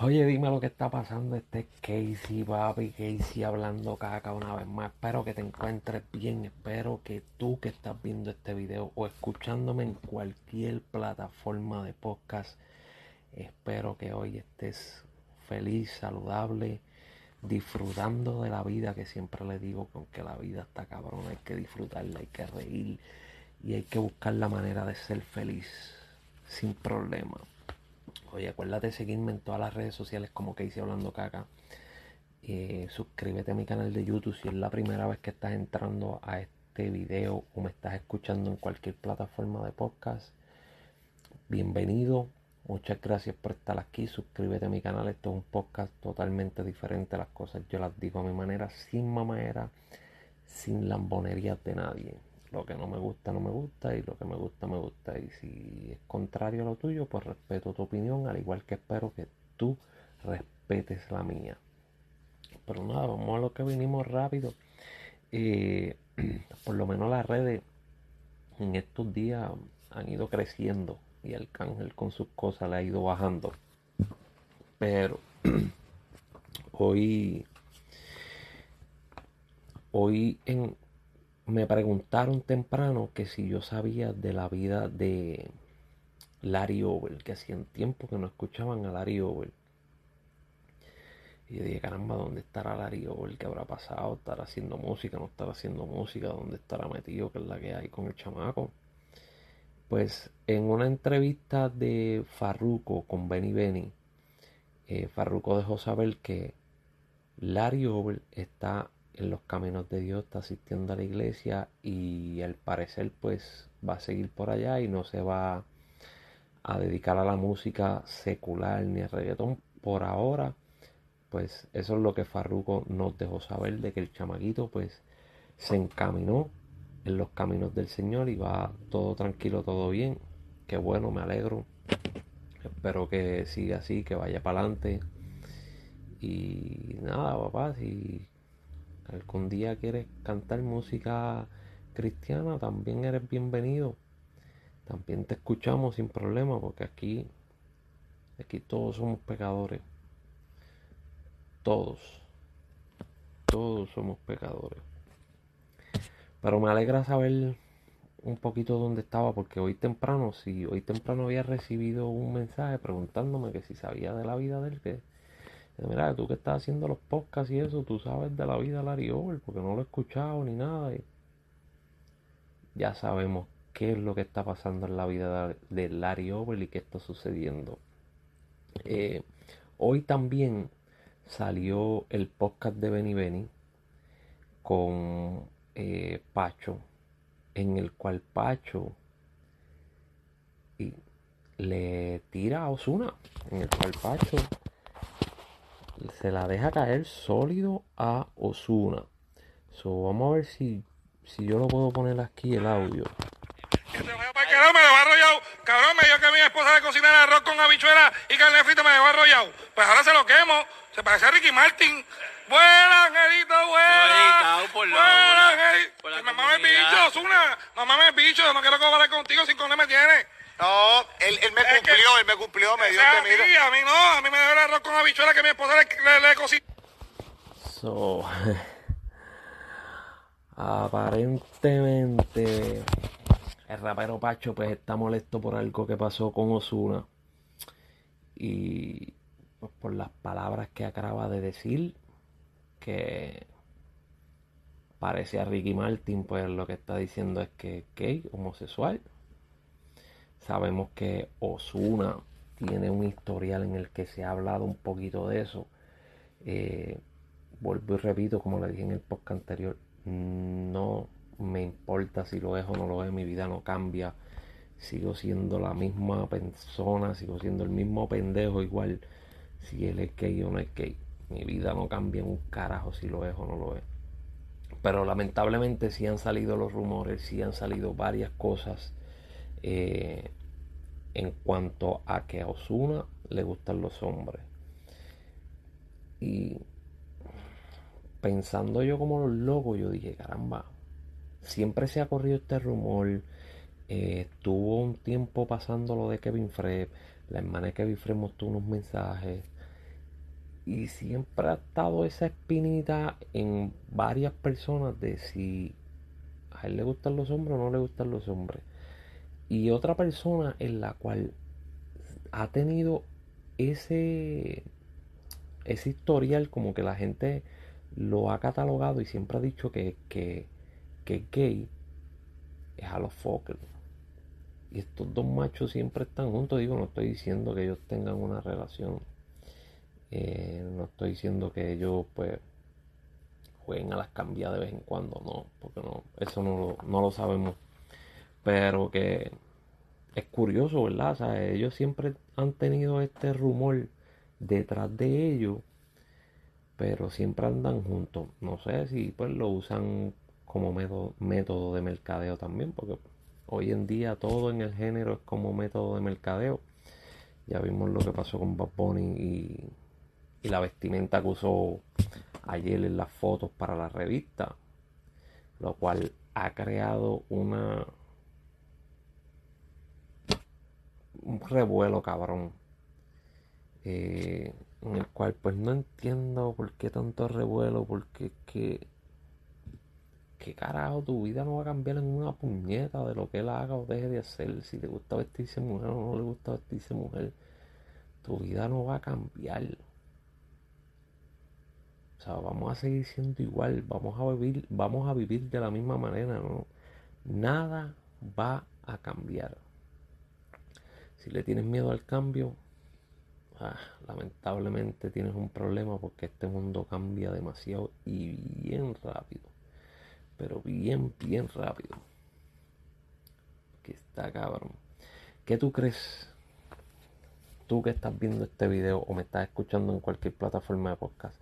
Oye, dime lo que está pasando. Este es Casey, papi. Casey hablando caca una vez más. Espero que te encuentres bien. Espero que tú que estás viendo este video o escuchándome en cualquier plataforma de podcast, espero que hoy estés feliz, saludable, disfrutando de la vida que siempre le digo que aunque la vida está cabrón, hay que disfrutarla, hay que reír y hay que buscar la manera de ser feliz sin problema. Oye, acuérdate de seguirme en todas las redes sociales como que hice hablando caca. Eh, suscríbete a mi canal de YouTube si es la primera vez que estás entrando a este video o me estás escuchando en cualquier plataforma de podcast. Bienvenido, muchas gracias por estar aquí. Suscríbete a mi canal. Esto es un podcast totalmente diferente. Las cosas yo las digo a mi manera, sin mamadera, sin lambonerías de nadie. Lo que no me gusta, no me gusta y lo que me gusta, me gusta. Y si es contrario a lo tuyo, pues respeto tu opinión, al igual que espero que tú respetes la mía. Pero nada, vamos a lo que vinimos rápido. Eh, por lo menos las redes en estos días han ido creciendo y el cángel con sus cosas le ha ido bajando. Pero hoy, hoy en, me preguntaron temprano que si yo sabía de la vida de Larry Over, que hacían tiempo que no escuchaban a Larry Over. Y yo dije, caramba, ¿dónde estará Larry Over? ¿Qué habrá pasado? ¿Estará haciendo música? ¿No estará haciendo música? ¿Dónde estará metido? ¿Qué es la que hay con el chamaco? Pues en una entrevista de Farruko con Benny Benny, eh, Farruko dejó saber que Larry Over está en los caminos de Dios, está asistiendo a la iglesia y al parecer pues va a seguir por allá y no se va a dedicar a la música secular ni al reggaetón por ahora. Pues eso es lo que Farruko nos dejó saber de que el chamaquito pues se encaminó en los caminos del Señor y va todo tranquilo, todo bien. Qué bueno, me alegro. Espero que siga así, que vaya para adelante. Y nada, papá, algún día quieres cantar música cristiana, también eres bienvenido. También te escuchamos sin problema, porque aquí, aquí todos somos pecadores. Todos. Todos somos pecadores. Pero me alegra saber un poquito dónde estaba, porque hoy temprano, si hoy temprano había recibido un mensaje preguntándome que si sabía de la vida del que Mira, tú que estás haciendo los podcasts y eso, tú sabes de la vida de Larry Over, porque no lo he escuchado ni nada. Y ya sabemos qué es lo que está pasando en la vida de Larry Over y qué está sucediendo. Eh, hoy también salió el podcast de Benny Benny con eh, Pacho, en el cual Pacho y le tira a Osuna, en el cual Pacho se la deja caer sólido a Osuna. So, vamos a ver si, si yo lo puedo poner aquí el audio. Cabrón, me dejó arrollado. Cabrón, me dijo que mi esposa le cocinara arroz con habichuela y carne frita me dejó arrollado. Pues ahora se lo quemo. Se parece a Ricky Martin. Buena, Angelito, buena. Buena, Angelito. Mamá me bicho, Osuna. Mamá me bicho. No quiero cobrar contigo sin con me tiene. No, él, él me Es cumplió, que- él me cumplió, me dio temido. sí, a mí no. A mí me dejó el arroz con habichuela que mi esposa le, le, le cocinó. So, aparentemente el rapero Pacho pues está molesto por algo que pasó con Osuna y pues, por las palabras que acaba de decir que parece a Ricky Martin pues lo que está diciendo es que es gay, homosexual. Sabemos que Osuna tiene un historial en el que se ha hablado un poquito de eso. Eh, vuelvo y repito, como le dije en el podcast anterior, no me importa si lo es o no lo es, mi vida no cambia. Sigo siendo la misma persona, sigo siendo el mismo pendejo igual si él es gay o no es gay. Mi vida no cambia en un carajo si lo es o no lo es. Pero lamentablemente sí han salido los rumores, sí han salido varias cosas eh, en cuanto a que a Osuna le gustan los hombres. Y pensando yo como los locos, yo dije, caramba, siempre se ha corrido este rumor. Eh, estuvo un tiempo pasando lo de Kevin Fred. La hermana de Kevin Fred mostró unos mensajes. Y siempre ha estado esa espinita en varias personas de si a él le gustan los hombres o no le gustan los hombres. Y otra persona en la cual ha tenido ese, ese historial como que la gente lo ha catalogado y siempre ha dicho que, que, que gay es a los Fokker. Y estos dos machos siempre están juntos. Digo, no estoy diciendo que ellos tengan una relación. Eh, no estoy diciendo que ellos pues jueguen a las cambiadas de vez en cuando. No, porque no, eso no no lo sabemos. Pero que es curioso, ¿verdad? O sea, ellos siempre han tenido este rumor detrás de ellos. Pero siempre andan juntos. No sé si pues lo usan como método, de mercadeo también. Porque Hoy en día todo en el género es como método de mercadeo. Ya vimos lo que pasó con Bad Bunny y, la vestimenta que usó ayer en las fotos para la revista. Lo cual ha creado una un revuelo cabrón. Eh, en el cual pues no entiendo por qué tanto revuelo, porque que ¿qué carajo? Tu vida no va a cambiar en una puñeta de lo que él haga o deje de hacer. Si le gusta vestirse mujer o no le gusta vestirse mujer, tu vida no va a cambiar. O sea, vamos a seguir siendo igual, vamos a vivir, vamos a vivir de la misma manera, ¿no? Nada va a cambiar. Si le tienes miedo al cambio, ah, lamentablemente tienes un problema porque este mundo cambia demasiado y bien rápido pero bien, bien rápido. Que está cabrón. ¿Qué tú crees? Tú que estás viendo este video o me estás escuchando en cualquier plataforma de podcast,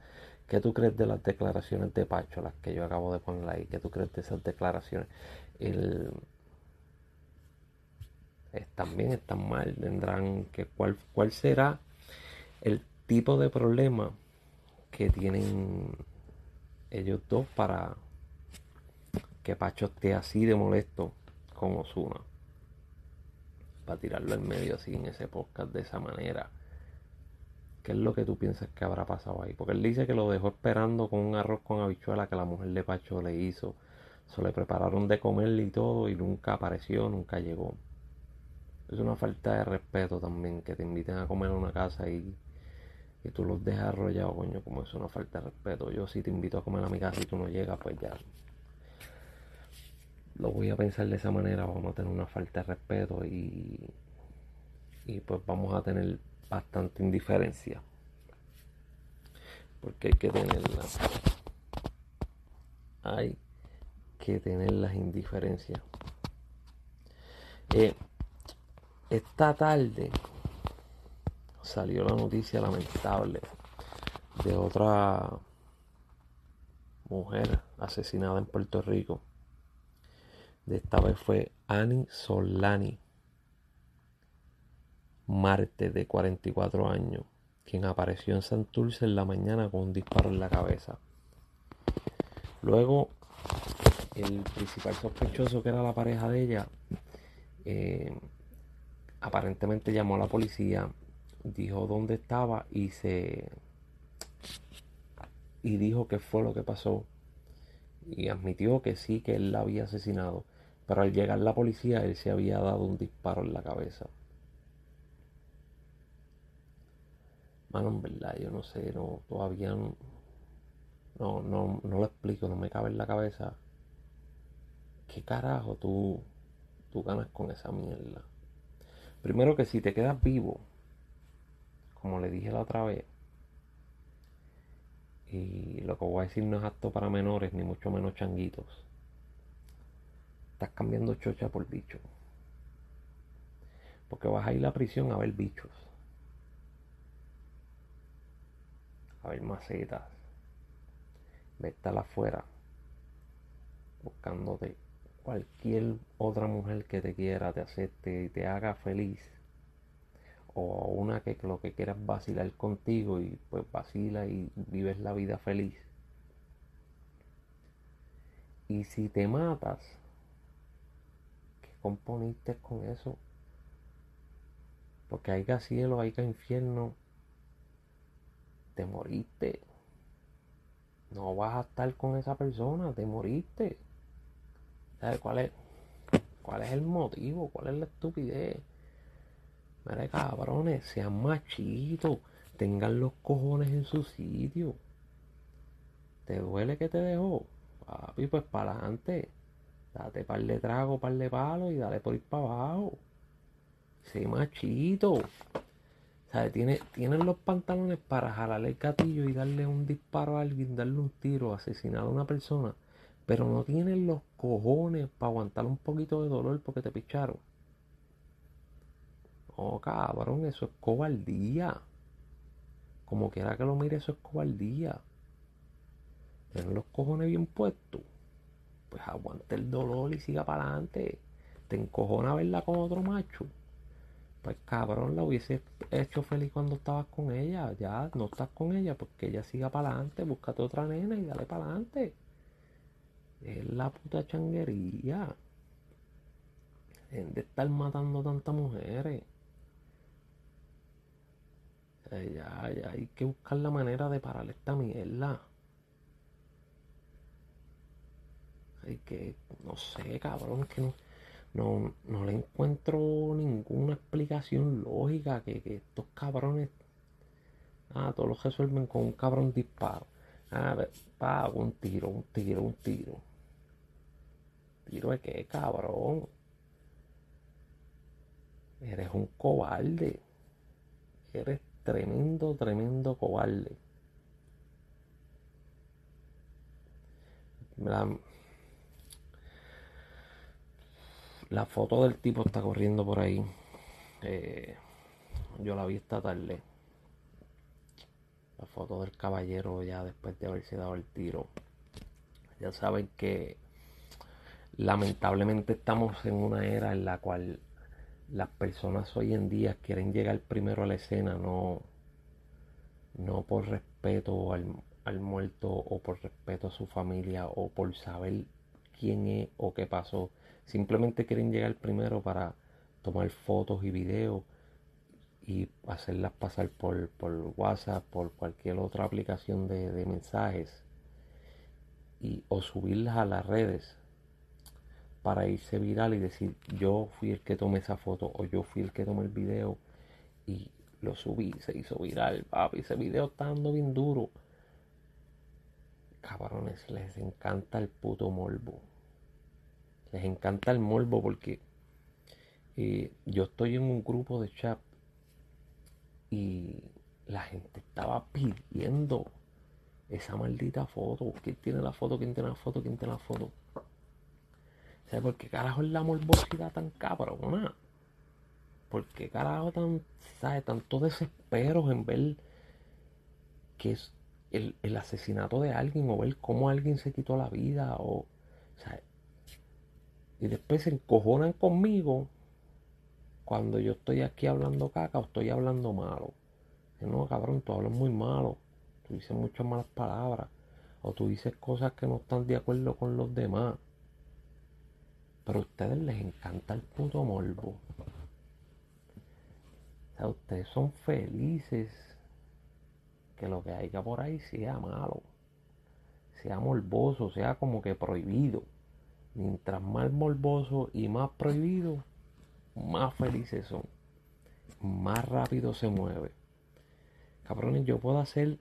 ¿qué tú crees de las declaraciones de Pacho, las que yo acabo de poner ahí? ¿Qué tú crees de esas declaraciones? El, también están mal, tendrán que cuál, cuál será el tipo de problema que tienen ellos dos para que Pacho esté así de molesto con Osuna. Para tirarlo en medio así en ese podcast de esa manera. ¿Qué es lo que tú piensas que habrá pasado ahí? Porque él dice que lo dejó esperando con un arroz con habichuela que la mujer de Pacho le hizo. Se le prepararon de comerle y todo y nunca apareció, nunca llegó. Es una falta de respeto también que te inviten a comer a una casa y, y tú los dejas arrollados, coño, como es una falta de respeto. Yo si te invito a comer a mi casa y tú no llegas, pues ya lo voy a pensar de esa manera, vamos a tener una falta de respeto y, y pues vamos a tener bastante indiferencia. Porque hay que tenerla. Hay que tener las indiferencias. Eh, esta tarde salió la noticia lamentable de otra mujer asesinada en Puerto Rico de esta vez fue Annie Solani, Marte de 44 años, quien apareció en Santurce en la mañana con un disparo en la cabeza. Luego, el principal sospechoso, que era la pareja de ella, eh, aparentemente llamó a la policía, dijo dónde estaba y se y dijo qué fue lo que pasó y admitió que sí que él la había asesinado pero al llegar la policía, él se había dado un disparo en la cabeza. Mano, en verdad, yo no sé, no, todavía no, no, no, lo explico, no me cabe en la cabeza. ¿Qué carajo tú, tú ganas con esa mierda? Primero que si te quedas vivo, como le dije la otra vez, y lo que voy a decir no es apto para menores, ni mucho menos changuitos Estás cambiando chocha por bicho. Porque vas a ir a la prisión a ver bichos. A ver macetas. Ve estar afuera. Buscándote cualquier otra mujer que te quiera, te acepte y te haga feliz. O una que lo que quieras vacilar contigo y pues vacila y vives la vida feliz. Y si te matas, componiste con eso? Porque hay que cielo, hay que infierno. te moriste. No vas a estar con esa persona, te moriste. ¿Sabes cuál es? ¿Cuál es el motivo? ¿Cuál es la estupidez? Mire, cabrones, sean machitos, tengan los cojones en su sitio. ¿Te duele que te dejó? Papi, pues para adelante. Date par de trago, par de palo y dale por ir para abajo. Sé machito. ¿Sabes? Tiene, tienen los pantalones para jalarle el gatillo y darle un disparo a alguien, darle un tiro, asesinar a una persona. Pero no tienen los cojones para aguantar un poquito de dolor porque te picharon. No, cabrón, eso es cobardía. Como quiera que lo mire, eso es cobardía. Tienen los cojones bien puestos. Pues aguante el dolor y siga para adelante. Te encojona verla con otro macho. Pues cabrón, la hubiese hecho feliz cuando estabas con ella. Ya no estás con ella, porque ella siga para adelante. Búscate otra nena y dale para adelante. Es la puta changuería. de estar matando tantas mujeres. ya, ya hay que buscar la manera de parar esta mierda. Hay que, no sé, cabrón, que no, no, no le encuentro ninguna explicación lógica que, que estos cabrones, ah, todos los resuelven con un cabrón disparo. Ah, pa, un tiro, un tiro, un tiro. ¿Tiro de qué, cabrón? Eres un cobarde. Eres tremendo, tremendo cobarde. La, la foto del tipo está corriendo por ahí. Eh, yo la vi esta tarde. La foto del caballero ya después de haberse dado el tiro. Ya saben que lamentablemente estamos en una era en la cual las personas hoy en día quieren llegar primero a la escena, no, no por respeto al, al muerto o por respeto a su familia o por saber quién es o qué pasó. Simplemente quieren llegar primero para tomar fotos y videos y hacerlas pasar por, por WhatsApp, por cualquier otra aplicación de, de mensajes y, o subirlas a las redes para irse viral y decir yo fui el que tomé esa foto o yo fui el que tomé el video y lo subí, se hizo viral, papi, ese video está dando bien duro. Cabrones, les encanta el puto morbo. Les encanta el morbo porque eh, yo estoy en un grupo de chat y la gente estaba pidiendo esa maldita foto. ¿Quién tiene la foto? ¿Quién tiene la foto? ¿Quién tiene la foto? O sea, ¿por qué carajo es la morbosidad tan cabrona? ¿Por qué carajo tan, sabe, tanto desespero en ver que es el, asesinato de alguien o ver cómo alguien se quitó la vida o, y después se encojonan conmigo cuando yo estoy aquí hablando caca o estoy hablando malo. no, cabrón, tú hablas muy malo, tú dices muchas malas palabras o tú dices cosas que no están de acuerdo con los demás. Pero a ustedes les encanta el puto morbo. O sea, ustedes son felices que lo que haya por ahí sea malo, sea morboso, sea como que prohibido. Mientras más morboso y más prohibido, más felices son. Más rápido se mueve. Cabrones, yo puedo hacer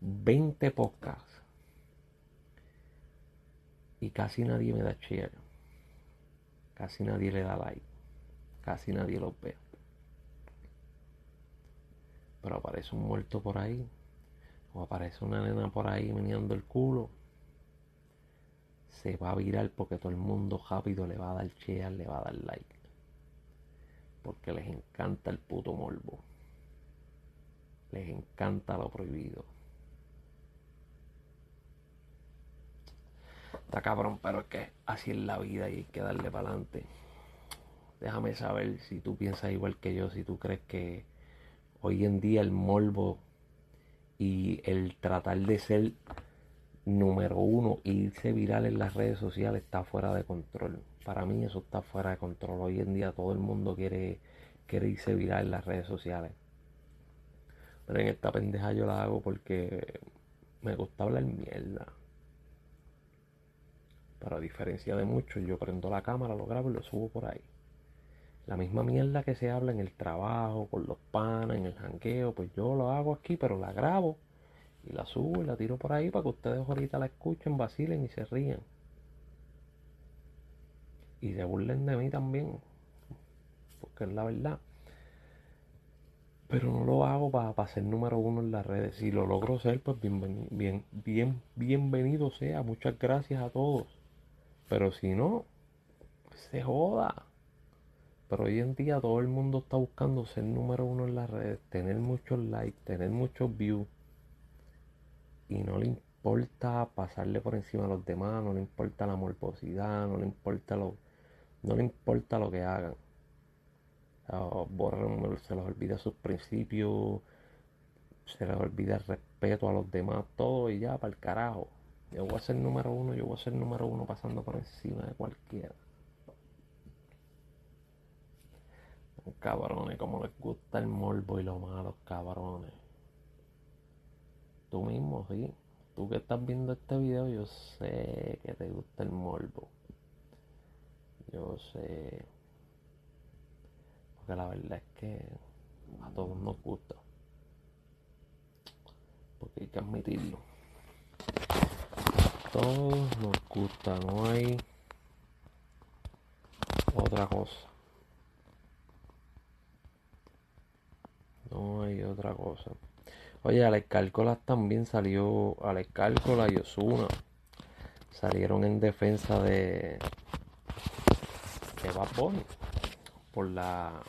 20 podcasts. Y casi nadie me da share. Casi nadie le da like. Casi nadie los ve. Pero aparece un muerto por ahí. O aparece una nena por ahí meneando el culo. Se va a virar porque todo el mundo rápido le va a dar share, le va a dar like. Porque les encanta el puto morbo. Les encanta lo prohibido. Está cabrón, pero es que así es la vida y hay que darle para adelante. Déjame saber si tú piensas igual que yo, si tú crees que hoy en día el morbo y el tratar de ser número uno irse viral en las redes sociales está fuera de control. Para mí eso está fuera de control. Hoy en día todo el mundo quiere, quiere irse viral en las redes sociales. Pero en esta pendeja yo la hago porque me gusta hablar mierda. Pero a diferencia de muchos, yo prendo la cámara, lo grabo y lo subo por ahí. La misma mierda que se habla en el trabajo, con los panas, en el janqueo, pues yo lo hago aquí, pero la grabo y la subo y la tiro por ahí para que ustedes ahorita la escuchen, vacilen y se rían. Y se burlen de mí también, porque es la verdad. Pero no lo hago para, ser número uno en las redes. Si lo logro ser, pues bienvenido, bien, bien, bienvenido sea. Muchas gracias a todos. Pero si no, se joda. Pero hoy en día todo el mundo está buscando ser número uno en las redes, tener muchos likes, tener muchos views. Y no le importa pasarle por encima a los demás, no le importa la morbosidad, no le importa lo, no le importa lo que hagan. borran, se les olvida sus principios, se les olvida el respeto a los demás, todo y ya para el carajo. Yo voy a ser número uno, yo voy a ser número uno pasando por encima de cualquiera. Cabrones, como les gusta el morbo y lo malo, cabrones. Tú mismo, sí. Tú que estás viendo este video, yo sé que te gusta el morbo. Yo sé. Porque la verdad es que a todos nos gusta. Porque hay que admitirlo todos nos gusta, no hay otra cosa. No hay otra cosa. Oye, Alex Cálcolas también salió. Alex Cálcolas y Osuna salieron en defensa de, de Bad Bunny por la,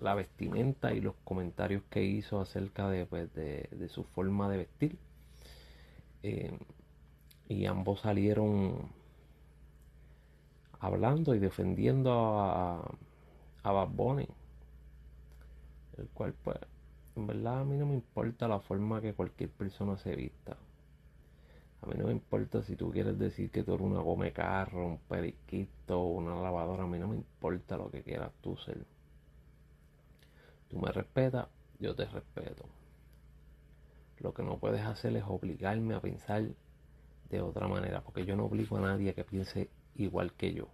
la, vestimenta y los comentarios que hizo acerca de, pues, de, su forma de vestir. Eh, y ambos salieron hablando y defendiendo a, a Bad Bunny, el cual pues en verdad a mí no me importa la forma que cualquier persona se vista. A mí no me importa si tú quieres decir que tú eres una gome carro, un periquito, una lavadora. A mí no me importa lo que quieras tú ser. Tú me respetas, yo te respeto. Lo que no puedes hacer es obligarme a pensar de otra manera, porque yo no obligo a nadie a que piense igual que yo.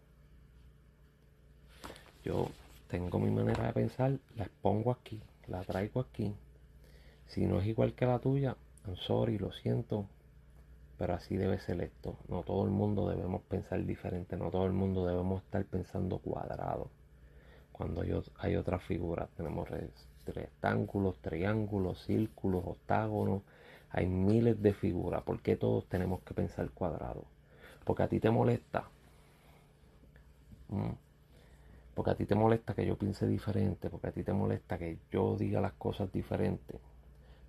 Yo tengo mi manera de pensar, la expongo aquí, la traigo aquí. Si no es igual que la tuya, I'm sorry, lo siento, pero así debe ser esto. No todo el mundo debemos pensar diferente, no todo el mundo debemos estar pensando cuadrado. Cuando hay, otras figuras, tenemos rectángulos, triángulos, círculos, octágonos, hay miles de figuras. ¿Por qué todos tenemos que pensar cuadrado? Porque a ti te molesta. Mm. Porque a ti te molesta que yo piense diferente. Porque a ti te molesta que yo diga las cosas diferentes.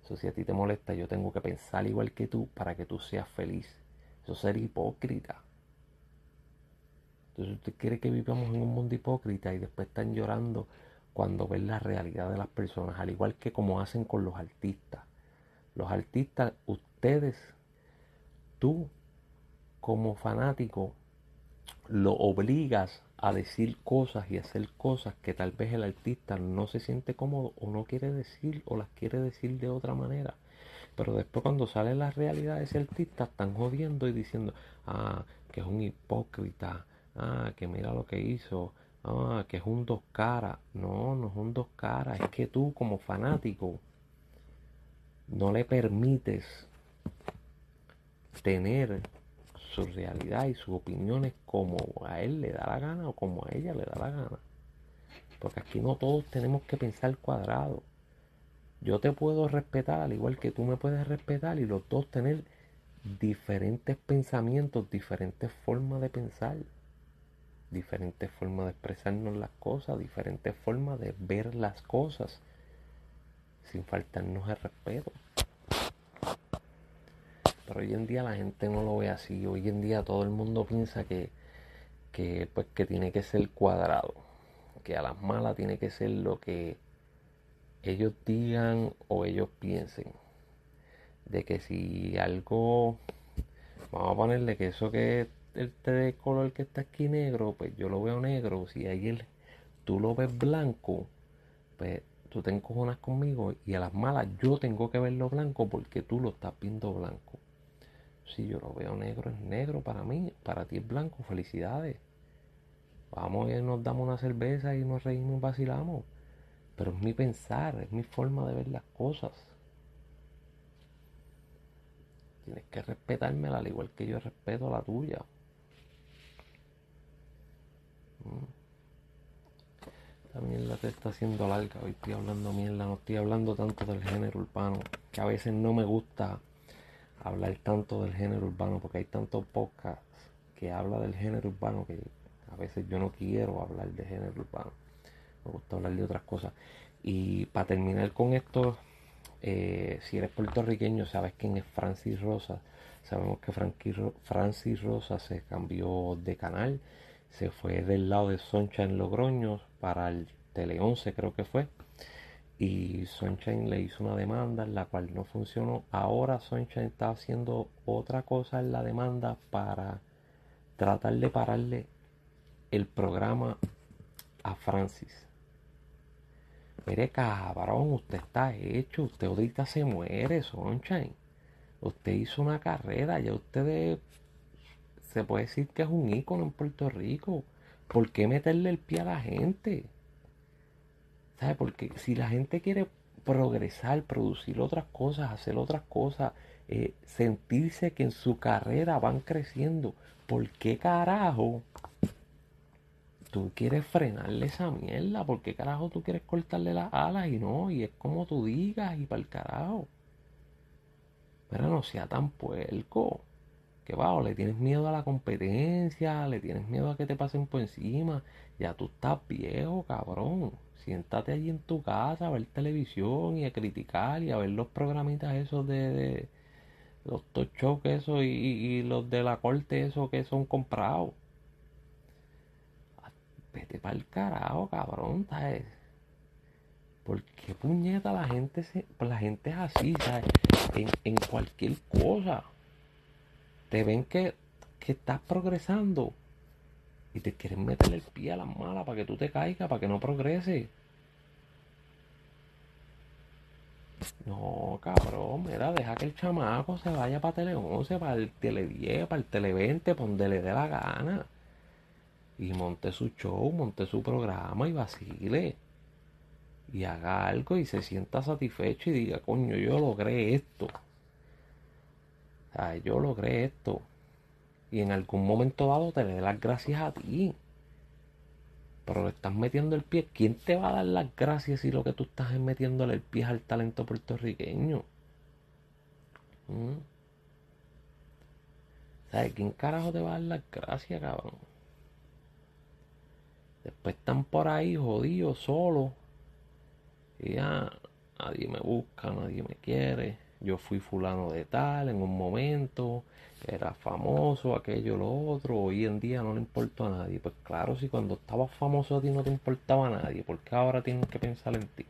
Eso si a ti te molesta, yo tengo que pensar igual que tú para que tú seas feliz. Eso es ser hipócrita. Entonces usted quiere que vivamos en un mundo hipócrita y después están llorando cuando ven la realidad de las personas, al igual que como hacen con los artistas. Los artistas, ustedes, tú como fanático, lo obligas a decir cosas y hacer cosas que tal vez el artista no se siente cómodo o no quiere decir o las quiere decir de otra manera. Pero después cuando sale la realidad ese artista están jodiendo y diciendo, ah, que es un hipócrita, ah, que mira lo que hizo, ah, que es un dos caras. No, no es un dos caras, es que tú como fanático no le permites tener su realidad y sus opiniones como a él le da la gana o como a ella le da la gana. Porque aquí no todos tenemos que pensar cuadrado. Yo te puedo respetar al igual que tú me puedes respetar y los dos tener diferentes pensamientos, diferentes formas de pensar, diferentes formas de expresarnos las cosas, diferentes formas de ver las cosas sin faltarnos el respeto. Pero hoy en día la gente no lo ve así. Hoy en día todo el mundo piensa que, que, pues, que tiene que ser cuadrado. Que a las malas tiene que ser lo que ellos digan o ellos piensen. De que si algo, vamos a ponerle que eso que el té de color que está aquí negro, pues yo lo veo negro. Si ahí tú lo ves blanco, pues tú te encojonas conmigo y a las malas yo tengo que verlo blanco porque tú lo estás viendo blanco. Si yo lo veo negro, es negro para mí, para ti es blanco, felicidades. Vamos y nos damos una cerveza y nos reímos y vacilamos. Pero es mi pensar, es mi forma de ver las cosas. Tienes que respetarme al igual que yo respeto la tuya. La mierda te está haciendo larga. Hoy estoy hablando mierda, no estoy hablando tanto del género urbano. Que a veces no me gusta hablar tanto del género urbano porque hay tantos podcasts que habla del género urbano que a veces yo no quiero hablar de género urbano. Me gusta hablar de otras cosas. Y para terminar con esto, eh, si eres puertorriqueño, sabes quién es Francis Rosa. Sabemos que Francis Rosa se cambió de canal se fue del lado de Sunshine Logroño para el Tele 11 creo que fue y Sunshine le hizo una demanda en la cual no funcionó ahora Sunshine está haciendo otra cosa en la demanda para tratar de pararle el programa a Francis mire cabrón usted está hecho usted ahorita se muere Sunshine usted hizo una carrera ya usted se puede decir que es un ícono en Puerto Rico. ¿Por qué meterle el pie a la gente? ¿Sabes? Porque si la gente quiere progresar, producir otras cosas, hacer otras cosas, eh, sentirse que en su carrera van creciendo, ¿por qué carajo tú quieres frenarle esa mierda? ¿Por qué carajo tú quieres cortarle las alas y no? Y es como tú digas y para el carajo. Pero no sea tan puerco que va, o le tienes miedo a la competencia, le tienes miedo a que te pasen por encima, ya tú estás viejo, cabrón. Siéntate allí en tu casa a ver televisión y a criticar y a ver los programitas esos de, los talk shows esos y, los de la corte esos que son comprados. Vete para el carajo, cabrón, ¿sabes? ¿Por qué puñeta la gente se, la gente es así, ¿sabes? En, en cualquier cosa te ven que, estás progresando y te quieren meter el pie a las malas para que tú te caigas, para que no progrese. No, cabrón, mira, deja que el chamaco se vaya para Tele 11, para el Tele 10, para el Tele 20, para donde le dé la gana. Y monte su show, monte su programa y vacile. Y haga algo y se sienta satisfecho y diga, coño, yo logré esto yo logré esto. Y en algún momento dado te le dé las gracias a ti. Pero le estás metiendo el pie. ¿Quién te va a dar las gracias si lo que tú estás es metiéndole el pie al talento puertorriqueño? ¿Mm? ¿Sabes quién carajo te va a dar las gracias, cabrón? Después están por ahí jodidos, solos. Y ya nadie me busca, nadie me quiere yo fui fulano de tal en un momento, era famoso, aquello, lo otro, hoy en día no le importa a nadie. Pues claro, si cuando estabas famoso a ti no te importaba a nadie, ¿por qué ahora tienes que pensar en ti?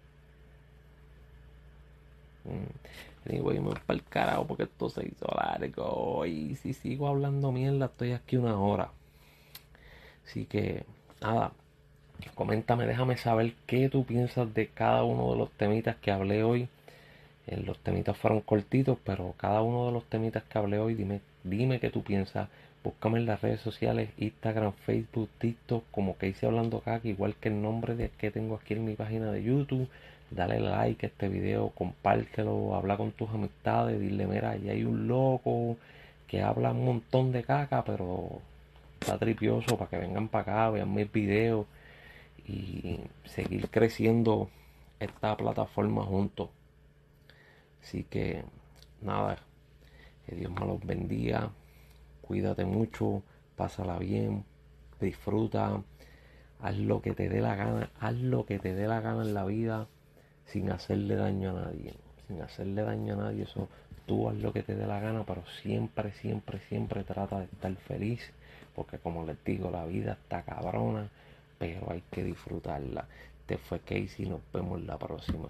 Y voy a para el carajo porque esto se hizo largo. Y si sigo hablando mierda, estoy aquí una hora. Así que, nada, coméntame, déjame saber qué tú piensas de cada uno de los temitas que hablé hoy los temitas fueron cortitos, pero cada uno de los temitas que hablé hoy, dime, dime qué tú piensas. Búscame en las redes sociales, Instagram, Facebook, TikTok, como que hice hablando acá, igual que el nombre de, que tengo aquí en mi página de YouTube. Dale like a este video, compártelo, habla con tus amistades, dile, mira, ahí hay un loco que habla un montón de caca, pero está tripioso para que vengan para acá, vean mis videos y seguir creciendo esta plataforma juntos. Así que nada, que Dios me los bendiga, cuídate mucho, pásala bien, disfruta, haz lo que te dé la gana, haz lo que te dé la gana en la vida sin hacerle daño a nadie, sin hacerle daño a nadie, eso tú haz lo que te dé la gana, pero siempre, siempre, siempre trata de estar feliz, porque como les digo, la vida está cabrona, pero hay que disfrutarla. Te fue Casey, nos vemos la próxima.